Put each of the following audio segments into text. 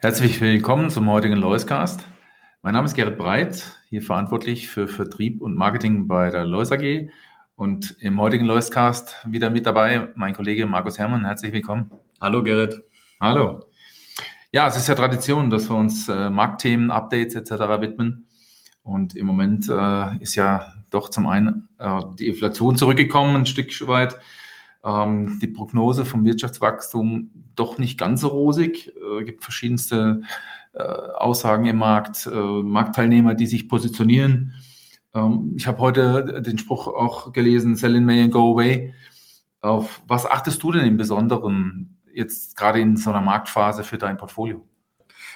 Herzlich willkommen zum heutigen Loiscast. Mein Name ist Gerrit Breit, hier verantwortlich für Vertrieb und Marketing bei der Lois AG. Und im heutigen Loiscast wieder mit dabei mein Kollege Markus Herrmann. Herzlich willkommen. Hallo Gerrit. Hallo. Ja, es ist ja Tradition, dass wir uns äh, Marktthemen, Updates etc. widmen. Und im Moment äh, ist ja doch zum einen äh, die Inflation zurückgekommen, ein Stück weit ähm, die Prognose vom Wirtschaftswachstum doch nicht ganz so rosig. Es äh, gibt verschiedenste äh, Aussagen im Markt, äh, Marktteilnehmer, die sich positionieren. Ähm, ich habe heute den Spruch auch gelesen, sell in May and go away. Auf was achtest du denn im Besonderen jetzt gerade in so einer Marktphase für dein Portfolio?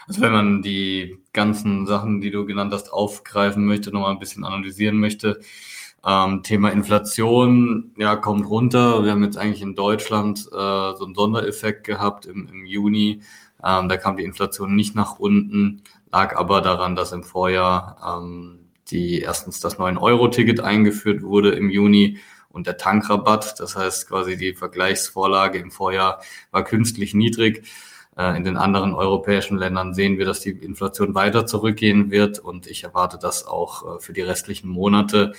Also wenn man die ganzen Sachen, die du genannt hast, aufgreifen möchte, nochmal ein bisschen analysieren möchte, ähm, Thema Inflation, ja, kommt runter. Wir haben jetzt eigentlich in Deutschland äh, so einen Sondereffekt gehabt im, im Juni. Ähm, da kam die Inflation nicht nach unten, lag aber daran, dass im Vorjahr ähm, die erstens das 9-Euro-Ticket eingeführt wurde im Juni und der Tankrabatt. Das heißt quasi die Vergleichsvorlage im Vorjahr war künstlich niedrig. Äh, in den anderen europäischen Ländern sehen wir, dass die Inflation weiter zurückgehen wird und ich erwarte das auch äh, für die restlichen Monate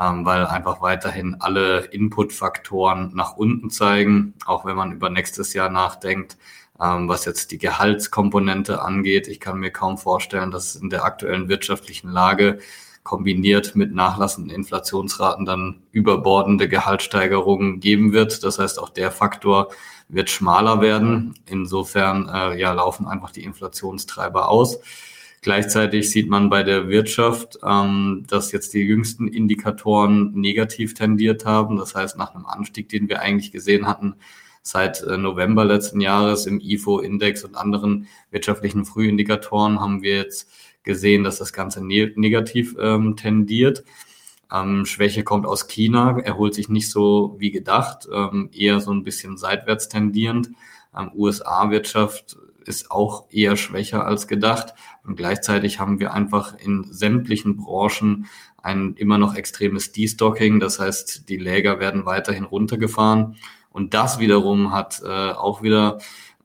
ähm, weil einfach weiterhin alle Inputfaktoren nach unten zeigen, auch wenn man über nächstes Jahr nachdenkt, ähm, was jetzt die Gehaltskomponente angeht. Ich kann mir kaum vorstellen, dass in der aktuellen wirtschaftlichen Lage kombiniert mit nachlassenden Inflationsraten dann überbordende Gehaltssteigerungen geben wird. Das heißt, auch der Faktor wird schmaler werden. Insofern äh, ja, laufen einfach die Inflationstreiber aus. Gleichzeitig sieht man bei der Wirtschaft, ähm, dass jetzt die jüngsten Indikatoren negativ tendiert haben. Das heißt, nach einem Anstieg, den wir eigentlich gesehen hatten, seit äh, November letzten Jahres im IFO-Index und anderen wirtschaftlichen Frühindikatoren haben wir jetzt gesehen, dass das Ganze ne negativ ähm, tendiert. Ähm, Schwäche kommt aus China, erholt sich nicht so wie gedacht, ähm, eher so ein bisschen seitwärts tendierend. Ähm, USA-Wirtschaft ist auch eher schwächer als gedacht. Und gleichzeitig haben wir einfach in sämtlichen Branchen ein immer noch extremes Destocking. Das heißt, die Läger werden weiterhin runtergefahren. Und das wiederum hat äh, auch wieder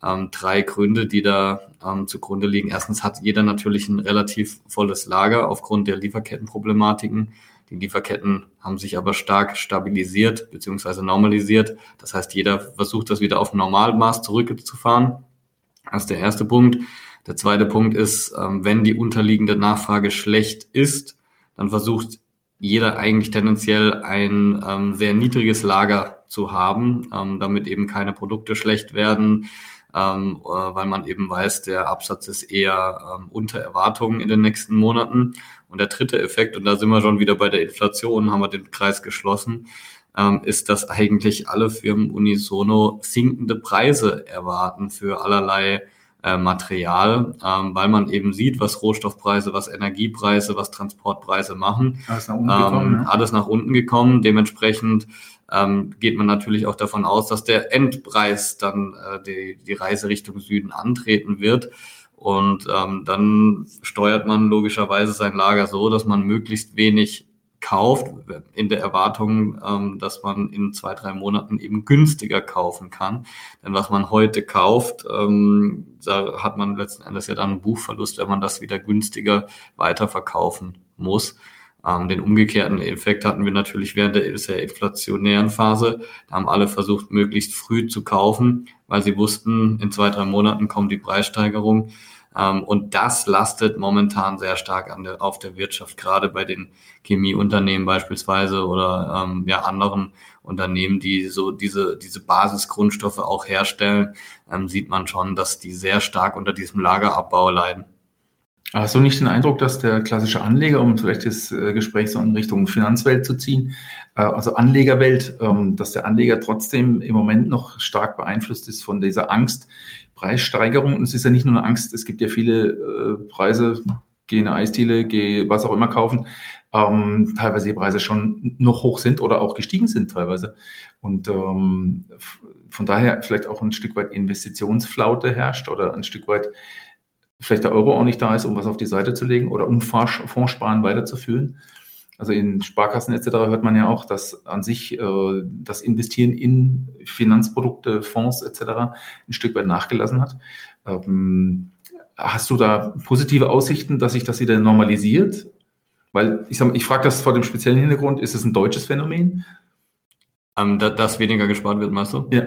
ähm, drei Gründe, die da ähm, zugrunde liegen. Erstens hat jeder natürlich ein relativ volles Lager aufgrund der Lieferkettenproblematiken. Die Lieferketten haben sich aber stark stabilisiert bzw. normalisiert. Das heißt, jeder versucht das wieder auf Normalmaß zurückzufahren. Das ist der erste Punkt. Der zweite Punkt ist, ähm, wenn die unterliegende Nachfrage schlecht ist, dann versucht jeder eigentlich tendenziell ein ähm, sehr niedriges Lager zu haben, ähm, damit eben keine Produkte schlecht werden, äh, weil man eben weiß, der Absatz ist eher unter Erwartungen in den nächsten Monaten. Und der dritte Effekt, und da sind wir schon wieder bei der Inflation, haben wir den Kreis geschlossen, ähm, ist, dass eigentlich alle Firmen unisono sinkende Preise erwarten für allerlei äh, Material, ähm, weil man eben sieht, was Rohstoffpreise, was Energiepreise, was Transportpreise machen. Alles nach unten ähm, gekommen. Ne? Alles nach unten gekommen. Dementsprechend ähm, geht man natürlich auch davon aus, dass der Endpreis dann äh, die, die Reise Richtung Süden antreten wird. Und ähm, dann steuert man logischerweise sein Lager so, dass man möglichst wenig kauft, in der Erwartung, ähm, dass man in zwei, drei Monaten eben günstiger kaufen kann. Denn was man heute kauft, ähm, da hat man letzten Endes ja dann einen Buchverlust, wenn man das wieder günstiger weiterverkaufen muss. Ähm, den umgekehrten Effekt hatten wir natürlich während der sehr inflationären Phase. Da haben alle versucht, möglichst früh zu kaufen, weil sie wussten, in zwei, drei Monaten kommt die Preissteigerung. Ähm, und das lastet momentan sehr stark an der, auf der Wirtschaft, gerade bei den Chemieunternehmen beispielsweise oder ähm, ja, anderen Unternehmen, die so diese, diese Basisgrundstoffe auch herstellen, ähm, sieht man schon, dass die sehr stark unter diesem Lagerabbau leiden. Hast du nicht den Eindruck, dass der klassische Anleger, um vielleicht das äh, Gespräch so in Richtung Finanzwelt zu ziehen, äh, also Anlegerwelt, ähm, dass der Anleger trotzdem im Moment noch stark beeinflusst ist von dieser Angst, Preissteigerung. Und es ist ja nicht nur eine Angst, es gibt ja viele äh, Preise, geh in eine Eisdiele, geh was auch immer kaufen, ähm, teilweise die Preise schon noch hoch sind oder auch gestiegen sind teilweise. Und ähm, von daher vielleicht auch ein Stück weit Investitionsflaute herrscht oder ein Stück weit vielleicht der Euro auch nicht da ist, um was auf die Seite zu legen oder um Fondssparen weiterzuführen. Also in Sparkassen etc. hört man ja auch, dass an sich äh, das Investieren in Finanzprodukte, Fonds etc. ein Stück weit nachgelassen hat. Ähm, hast du da positive Aussichten, dass sich das wieder normalisiert? Weil ich, ich frage das vor dem speziellen Hintergrund, ist es ein deutsches Phänomen? Ähm, da, dass weniger gespart wird, meinst du? Ja.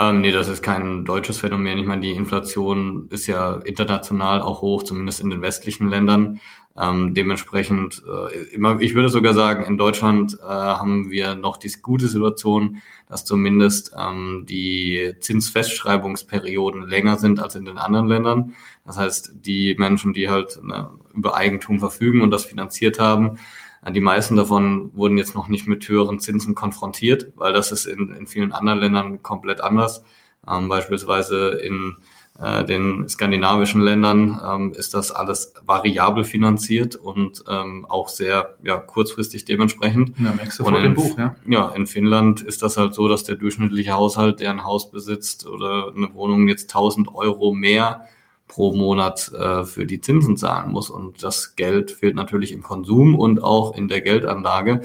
Ähm, nee, das ist kein deutsches Phänomen. Ich meine, die Inflation ist ja international auch hoch, zumindest in den westlichen Ländern. Ähm, dementsprechend, äh, immer, ich würde sogar sagen, in Deutschland äh, haben wir noch die gute Situation, dass zumindest ähm, die Zinsfestschreibungsperioden länger sind als in den anderen Ländern. Das heißt, die Menschen, die halt ne, über Eigentum verfügen und das finanziert haben, die meisten davon wurden jetzt noch nicht mit höheren Zinsen konfrontiert, weil das ist in, in vielen anderen Ländern komplett anders. Ähm, beispielsweise in äh, den skandinavischen Ländern ähm, ist das alles variabel finanziert und ähm, auch sehr ja, kurzfristig dementsprechend. Ja, merkst du und in, dem Buch, ja. Ja, in Finnland ist das halt so, dass der durchschnittliche Haushalt, der ein Haus besitzt oder eine Wohnung jetzt 1000 Euro mehr pro Monat äh, für die Zinsen zahlen muss. Und das Geld fehlt natürlich im Konsum und auch in der Geldanlage.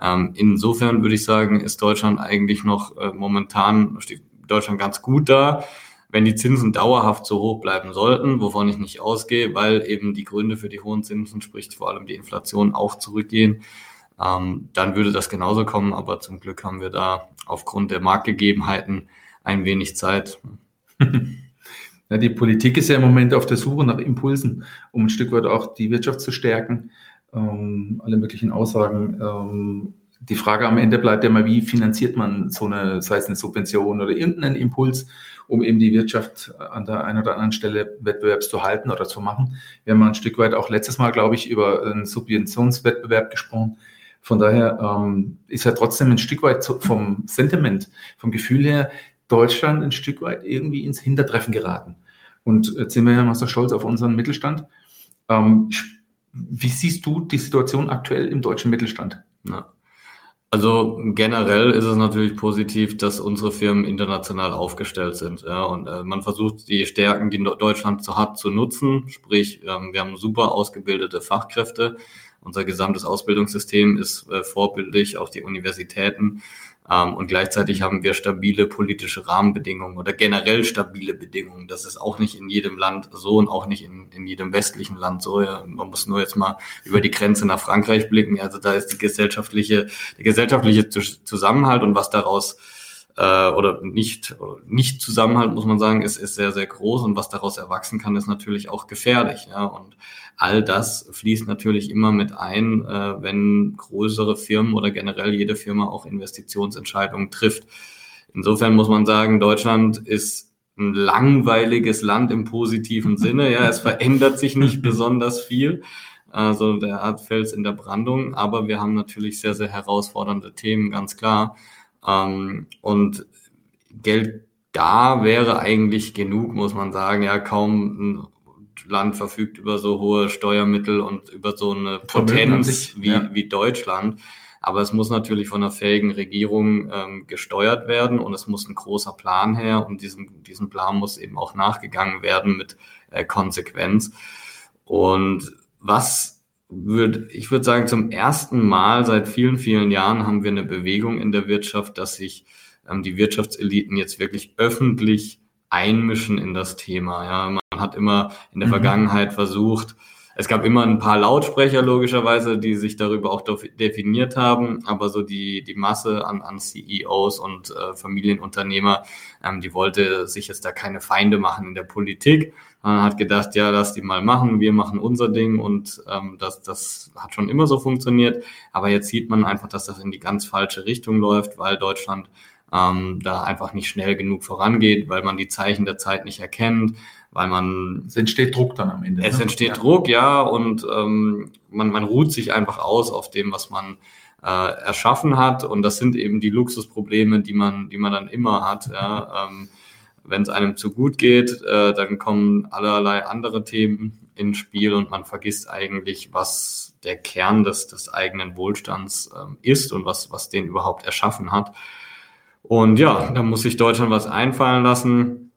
Ähm, insofern würde ich sagen, ist Deutschland eigentlich noch äh, momentan, steht Deutschland ganz gut da wenn die Zinsen dauerhaft so hoch bleiben sollten, wovon ich nicht ausgehe, weil eben die Gründe für die hohen Zinsen, sprich vor allem die Inflation, auch zurückgehen, ähm, dann würde das genauso kommen. Aber zum Glück haben wir da aufgrund der Marktgegebenheiten ein wenig Zeit. Ja, die Politik ist ja im Moment auf der Suche nach Impulsen, um ein Stück weit auch die Wirtschaft zu stärken. Ähm, alle möglichen Aussagen. Ähm, die Frage am Ende bleibt ja mal, wie finanziert man so eine, sei es eine Subvention oder irgendeinen Impuls, um eben die Wirtschaft an der einen oder anderen Stelle wettbewerbs zu halten oder zu machen. Wir haben ein Stück weit auch letztes Mal, glaube ich, über einen Subventionswettbewerb gesprochen. Von daher ähm, ist ja trotzdem ein Stück weit vom Sentiment, vom Gefühl her, Deutschland ein Stück weit irgendwie ins Hintertreffen geraten. Und jetzt sind wir ja so stolz auf unseren Mittelstand. Ähm, wie siehst du die Situation aktuell im deutschen Mittelstand? Ja. Also generell ist es natürlich positiv, dass unsere Firmen international aufgestellt sind. Ja, und äh, man versucht die Stärken, die Deutschland so hat, zu nutzen. Sprich, ähm, wir haben super ausgebildete Fachkräfte. Unser gesamtes Ausbildungssystem ist äh, vorbildlich, auch die Universitäten. Ähm, und gleichzeitig haben wir stabile politische Rahmenbedingungen oder generell stabile Bedingungen. Das ist auch nicht in jedem Land so und auch nicht in, in jedem westlichen Land so. Ja, man muss nur jetzt mal über die Grenze nach Frankreich blicken. Also da ist die gesellschaftliche, der gesellschaftliche Zusammenhalt und was daraus äh, oder nicht, nicht Zusammenhalt, muss man sagen, ist, ist sehr, sehr groß und was daraus erwachsen kann, ist natürlich auch gefährlich. Ja? Und all das fließt natürlich immer mit ein, äh, wenn größere Firmen oder generell jede Firma auch Investitionsentscheidungen trifft. Insofern muss man sagen, Deutschland ist ein langweiliges Land im positiven Sinne. Ja, es verändert sich nicht besonders viel. Also der hat Fels in der Brandung, aber wir haben natürlich sehr, sehr herausfordernde Themen, ganz klar. Ähm, und Geld da wäre eigentlich genug, muss man sagen. Ja, kaum ein Land verfügt über so hohe Steuermittel und über so eine Potenz sich, wie, ja. wie Deutschland. Aber es muss natürlich von einer fähigen Regierung ähm, gesteuert werden und es muss ein großer Plan her und diesem, diesem Plan muss eben auch nachgegangen werden mit äh, Konsequenz. Und was würde, ich würde sagen, zum ersten Mal seit vielen, vielen Jahren haben wir eine Bewegung in der Wirtschaft, dass sich ähm, die Wirtschaftseliten jetzt wirklich öffentlich einmischen in das Thema. Ja, man hat immer in der mhm. Vergangenheit versucht, es gab immer ein paar Lautsprecher logischerweise, die sich darüber auch definiert haben, aber so die, die Masse an, an CEOs und äh, Familienunternehmer, ähm, die wollte sich jetzt da keine Feinde machen in der Politik. Man hat gedacht, ja, lass die mal machen, wir machen unser Ding und ähm, das, das hat schon immer so funktioniert. Aber jetzt sieht man einfach, dass das in die ganz falsche Richtung läuft, weil Deutschland ähm, da einfach nicht schnell genug vorangeht, weil man die Zeichen der Zeit nicht erkennt, weil man... Es entsteht Druck dann am Ende. Es ne? entsteht ja. Druck, ja, und ähm, man, man ruht sich einfach aus auf dem, was man äh, erschaffen hat. Und das sind eben die Luxusprobleme, die man, die man dann immer hat. Ja, ähm, wenn es einem zu gut geht, äh, dann kommen allerlei andere Themen ins Spiel und man vergisst eigentlich, was der Kern des, des eigenen Wohlstands ähm, ist und was, was den überhaupt erschaffen hat. Und ja, da muss sich Deutschland was einfallen lassen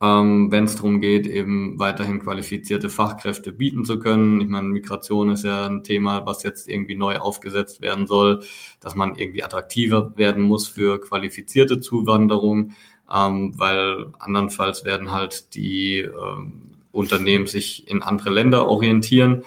ähm, wenn es darum geht, eben weiterhin qualifizierte Fachkräfte bieten zu können. Ich meine, Migration ist ja ein Thema, was jetzt irgendwie neu aufgesetzt werden soll, dass man irgendwie attraktiver werden muss für qualifizierte Zuwanderung, ähm, weil andernfalls werden halt die ähm, Unternehmen sich in andere Länder orientieren.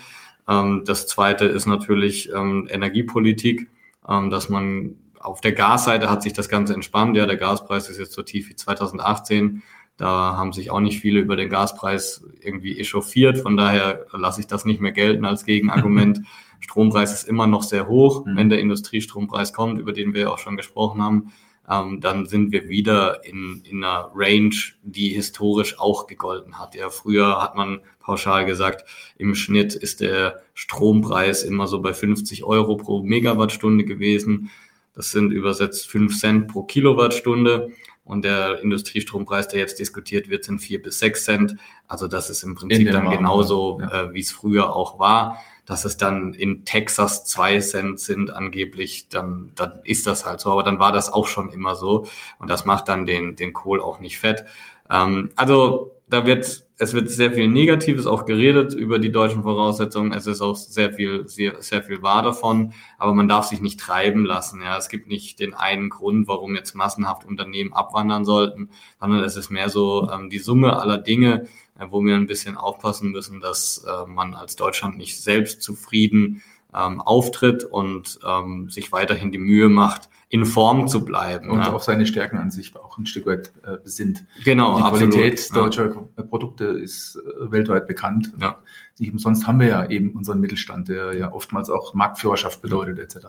Ähm, das zweite ist natürlich ähm, Energiepolitik, ähm, dass man auf der Gasseite hat sich das Ganze entspannt. Ja, der Gaspreis ist jetzt so tief wie 2018. Da haben sich auch nicht viele über den Gaspreis irgendwie echauffiert. Von daher lasse ich das nicht mehr gelten als Gegenargument. Strompreis ist immer noch sehr hoch. Mhm. Wenn der Industriestrompreis kommt, über den wir auch schon gesprochen haben, ähm, dann sind wir wieder in, in einer Range, die historisch auch gegolten hat. Ja, früher hat man pauschal gesagt, im Schnitt ist der Strompreis immer so bei 50 Euro pro Megawattstunde gewesen. Das sind übersetzt 5 Cent pro Kilowattstunde. Und der Industriestrompreis, der jetzt diskutiert wird, sind vier bis sechs Cent. Also das ist im Prinzip dann Rahmen, genauso, ja. äh, wie es früher auch war. Dass es dann in Texas zwei Cent sind angeblich, dann, dann ist das halt so. Aber dann war das auch schon immer so. Und das macht dann den, den Kohl auch nicht fett. Ähm, also da wird es wird sehr viel Negatives auch geredet über die deutschen Voraussetzungen. Es ist auch sehr viel, sehr, sehr viel wahr davon. Aber man darf sich nicht treiben lassen. Ja, es gibt nicht den einen Grund, warum jetzt massenhaft Unternehmen abwandern sollten, sondern es ist mehr so ähm, die Summe aller Dinge, äh, wo wir ein bisschen aufpassen müssen, dass äh, man als Deutschland nicht selbst zufrieden ähm, auftritt und ähm, sich weiterhin die Mühe macht, in Form zu bleiben. Und ja. auf seine Stärken an sich auch ein Stück weit äh, besinnt. Genau, Die absolut, Qualität deutscher ja. Produkte ist äh, weltweit bekannt. Ja. Nicht umsonst haben wir ja eben unseren Mittelstand, der ja oftmals auch Marktführerschaft bedeutet, etc.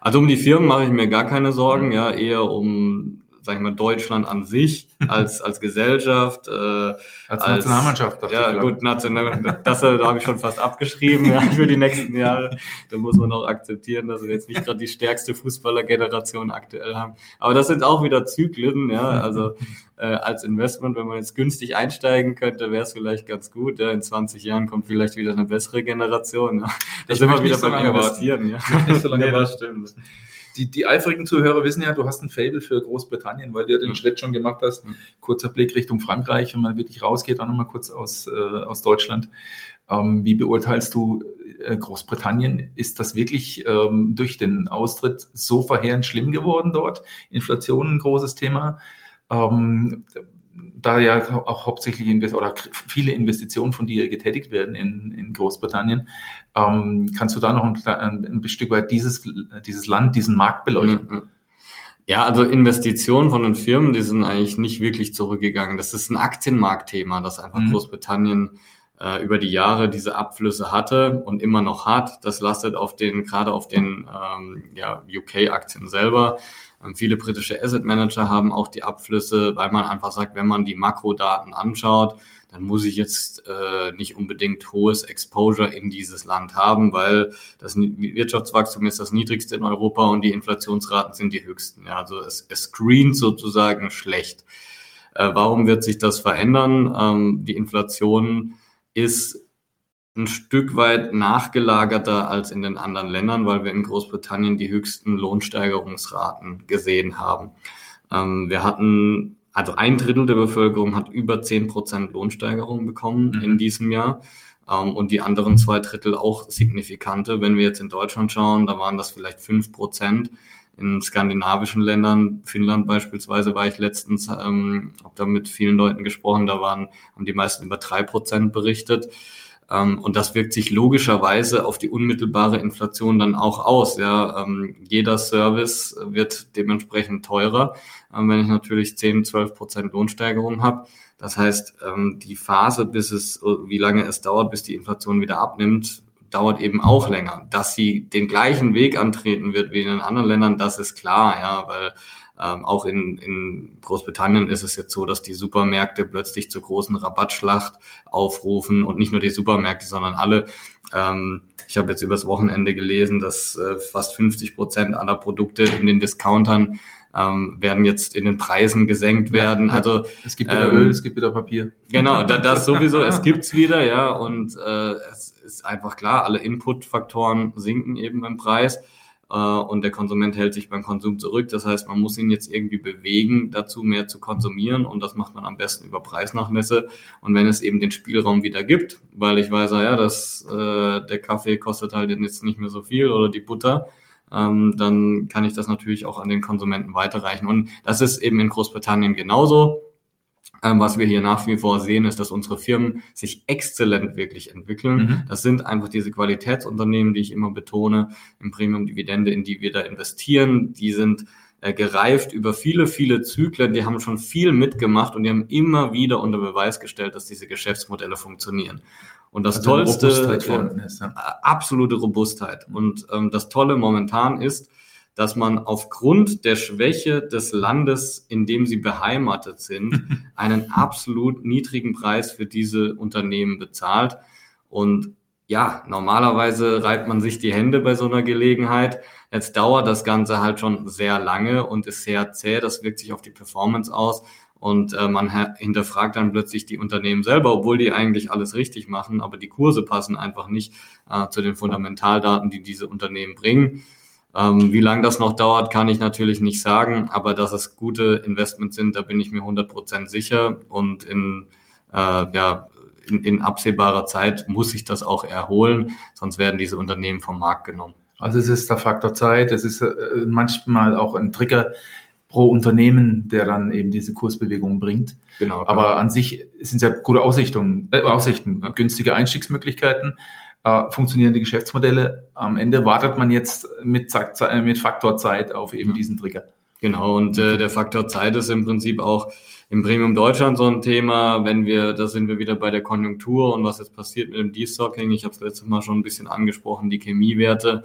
Also um die Firmen mache ich mir gar keine Sorgen, ja, eher um sag ich mal, Deutschland an sich als, als Gesellschaft. Äh, als, als Nationalmannschaft. Ja, gut, national, das äh, da habe ich schon fast abgeschrieben ja, für die nächsten Jahre. Da muss man auch akzeptieren, dass wir jetzt nicht gerade die stärkste Fußballergeneration aktuell haben. Aber das sind auch wieder Zyklen, ja, also äh, als Investment, wenn man jetzt günstig einsteigen könnte, wäre es vielleicht ganz gut. Ja. In 20 Jahren kommt vielleicht wieder eine bessere Generation. Ja. Da sind wir wieder beim Investieren. Ja. Nicht so lange nee, das stimmt die, die eifrigen Zuhörer wissen ja, du hast ein Fable für Großbritannien, weil du ja den mhm. Schritt schon gemacht hast. Mhm. Kurzer Blick Richtung Frankreich, wenn man wirklich rausgeht, auch nochmal kurz aus, äh, aus Deutschland. Ähm, wie beurteilst du äh, Großbritannien? Ist das wirklich ähm, durch den Austritt so verheerend schlimm geworden dort? Inflation ein großes Thema. Ähm, da ja auch hauptsächlich invest oder viele Investitionen von dir getätigt werden in, in Großbritannien, ähm, kannst du da noch ein, ein, Stück weit dieses, dieses Land, diesen Markt beleuchten? Mhm. Ja, also Investitionen von den Firmen, die sind eigentlich nicht wirklich zurückgegangen. Das ist ein Aktienmarktthema, das einfach mhm. Großbritannien äh, über die Jahre diese Abflüsse hatte und immer noch hat. Das lastet auf den, gerade auf den ähm, ja, UK-Aktien selber. Viele britische Asset Manager haben auch die Abflüsse, weil man einfach sagt, wenn man die Makrodaten anschaut, dann muss ich jetzt äh, nicht unbedingt hohes Exposure in dieses Land haben, weil das Wirtschaftswachstum ist das niedrigste in Europa und die Inflationsraten sind die höchsten. Ja, also es, es screent sozusagen schlecht. Äh, warum wird sich das verändern? Ähm, die Inflation ist ein Stück weit nachgelagerter als in den anderen Ländern, weil wir in Großbritannien die höchsten Lohnsteigerungsraten gesehen haben. Ähm, wir hatten, also ein Drittel der Bevölkerung hat über zehn Prozent Lohnsteigerung bekommen mhm. in diesem Jahr ähm, und die anderen zwei Drittel auch signifikante. Wenn wir jetzt in Deutschland schauen, da waren das vielleicht fünf Prozent. In skandinavischen Ländern, Finnland beispielsweise, war ich letztens, ähm, habe da mit vielen Leuten gesprochen, da waren, haben die meisten über drei Prozent berichtet. Ähm, und das wirkt sich logischerweise auf die unmittelbare Inflation dann auch aus. Ja, ähm, jeder Service wird dementsprechend teurer, ähm, wenn ich natürlich 10, 12 Prozent Lohnsteigerung habe. Das heißt, die Phase, bis es, wie lange es dauert, bis die Inflation wieder abnimmt, dauert eben auch länger. Dass sie den gleichen Weg antreten wird wie in den anderen Ländern, das ist klar, ja, weil Ähm, auch in, in Großbritannien ist es jetzt so, dass die Supermärkte plötzlich zur großen Rabattschlacht aufrufen und nicht nur die Supermärkte, sondern alle. Ähm, ich habe jetzt übers Wochenende gelesen, dass äh, fast 50 Prozent aller Produkte in den Discountern ähm, werden jetzt in den Preisen gesenkt werden. Ja, also es gibt wieder ähm, Öl, es gibt wieder Papier. Genau, da, das sowieso, es gibt's wieder, ja, und äh, es ist einfach klar, alle Inputfaktoren sinken eben im Preis äh, und der Konsument hält sich beim Konsum zurück. Das heißt, man muss ihn jetzt irgendwie bewegen, dazu mehr zu konsumieren und das macht man am besten über Preisnachmesse. Und wenn es eben den Spielraum wieder gibt, weil ich weiß, ja, dass äh, der Kaffee kostet halt jetzt nicht mehr so viel oder die Butter, ähm, dann kann ich das natürlich auch an den Konsumenten weiterreichen. Und das ist eben in Großbritannien genauso. Ähm, was wir hier nach wie vor sehen, ist, dass unsere Firmen sich exzellent wirklich entwickeln. Mhm. Das sind einfach diese Qualitätsunternehmen, die ich immer betone, im Premium-Dividende, in die wir da investieren. Die sind äh, gereift über viele, viele Zyklen. Die haben schon viel mitgemacht und die haben immer wieder unter Beweis gestellt, dass diese Geschäftsmodelle funktionieren. Und das also Tollste, äh, ist, ja. absolute Robustheit. Und ähm, das Tolle momentan ist, dass man aufgrund der Schwäche des Landes, in dem sie beheimatet sind, einen absolut niedrigen Preis für diese Unternehmen bezahlt. Und ja, normalerweise reibt man sich die Hände bei so einer Gelegenheit. Jetzt dauert das Ganze halt schon sehr lange und ist sehr zäh. Das wirkt sich auf die Performance aus. Und äh, man hinterfragt dann plötzlich die Unternehmen selber, obwohl die eigentlich alles richtig machen, aber die Kurse passen einfach nicht äh, zu den Fundamentaldaten, die diese Unternehmen bringen. Ähm, wie lange das noch dauert, kann ich natürlich nicht sagen, aber dass es gute Investments sind, da bin ich mir 100% sicher. Und in, äh, ja, in, in absehbarer Zeit muss sich das auch erholen, sonst werden diese Unternehmen vom Markt genommen. Also es ist der Faktor Zeit, es ist äh, manchmal auch ein Trigger pro Unternehmen, der dann eben diese Kursbewegung bringt. Genau. Aber genau. an sich sind es ja gute Aussichten, äh, Aussichten, günstige Einstiegsmöglichkeiten äh, funktionierende Geschäftsmodelle. Am Ende wartet man jetzt mit, mit Faktor Zeit auf eben diesen Trigger. Genau, und äh, der Faktor Zeit ist im Prinzip auch im Premium Deutschland so ein Thema, wenn wir, da sind wir wieder bei der Konjunktur und was jetzt passiert mit dem Destocking. Ich habe es letztes Mal schon ein bisschen angesprochen, die Chemiewerte.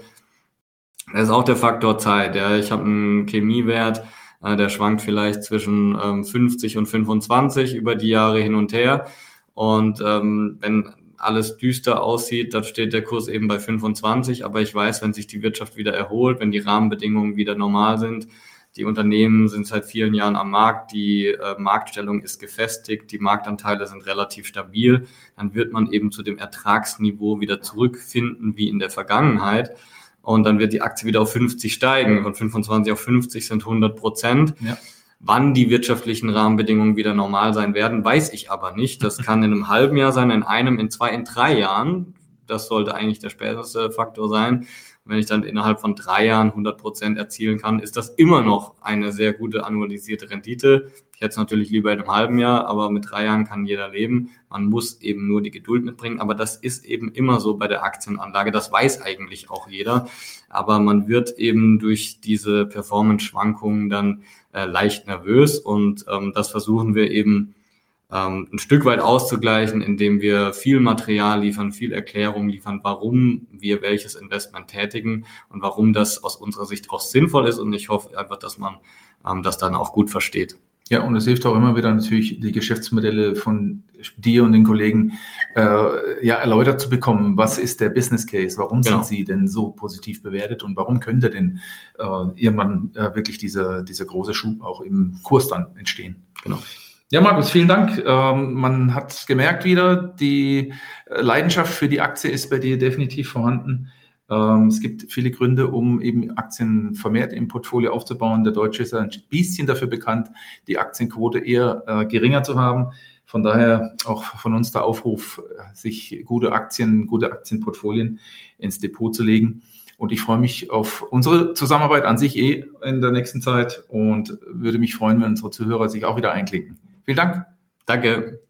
Das ist auch der Faktor Zeit. Ja. Ich habe einen Chemiewert, äh, der schwankt vielleicht zwischen ähm, 50 und 25 über die Jahre hin und her. Und ähm, wenn alles düster aussieht, dann steht der Kurs eben bei 25. Aber ich weiß, wenn sich die Wirtschaft wieder erholt, wenn die Rahmenbedingungen wieder normal sind, die Unternehmen sind seit vielen Jahren am Markt, die äh, Marktstellung ist gefestigt, die Marktanteile sind relativ stabil, dann wird man eben zu dem Ertragsniveau wieder zurückfinden wie in der Vergangenheit. Und dann wird die Aktie wieder auf 50 steigen. Von 25 auf 50 sind 100 Prozent. Ja. Wann die wirtschaftlichen Rahmenbedingungen wieder normal sein werden, weiß ich aber nicht. Das kann in einem halben Jahr sein, in einem, in zwei, in drei Jahren. Das sollte eigentlich der späteste Faktor sein. Wenn ich dann innerhalb von drei Jahren 100 Prozent erzielen kann, ist das immer noch eine sehr gute annualisierte Rendite. Ich hätte es natürlich lieber in einem halben Jahr, aber mit drei Jahren kann jeder leben. Man muss eben nur die Geduld mitbringen. Aber das ist eben immer so bei der Aktienanlage. Das weiß eigentlich auch jeder. Aber man wird eben durch diese Performance-Schwankungen dann äh, leicht nervös und ähm, das versuchen wir eben ähm, ein Stück weit auszugleichen, indem wir viel Material liefern, viel Erklärung liefern, warum wir welches Investment tätigen und warum das aus unserer Sicht auch sinnvoll ist und ich hoffe einfach, dass man ähm, das dann auch gut versteht. Ja, und es hilft auch immer wieder natürlich, die Geschäftsmodelle von dir und den Kollegen äh, ja, erläutert zu bekommen. Was ist der Business Case? Warum genau. sind sie denn so positiv bewertet und warum könnte denn äh, irgendwann äh, wirklich dieser, dieser große Schub auch im Kurs dann entstehen? Genau. Ja, Markus, vielen Dank. Ähm, man hat gemerkt wieder, die Leidenschaft für die Aktie ist bei dir definitiv vorhanden. Ähm, es gibt viele Gründe, um eben Aktien vermehrt im Portfolio aufzubauen. Der Deutsche ist ein bisschen dafür bekannt, die Aktienquote eher äh, geringer zu haben. Von daher auch von uns der Aufruf, sich gute Aktien, gute Aktienportfolien ins Depot zu legen. Und ich freue mich auf unsere Zusammenarbeit an sich eh in der nächsten Zeit und würde mich freuen, wenn unsere Zuhörer sich auch wieder einklinken. Vielen Dank. Danke.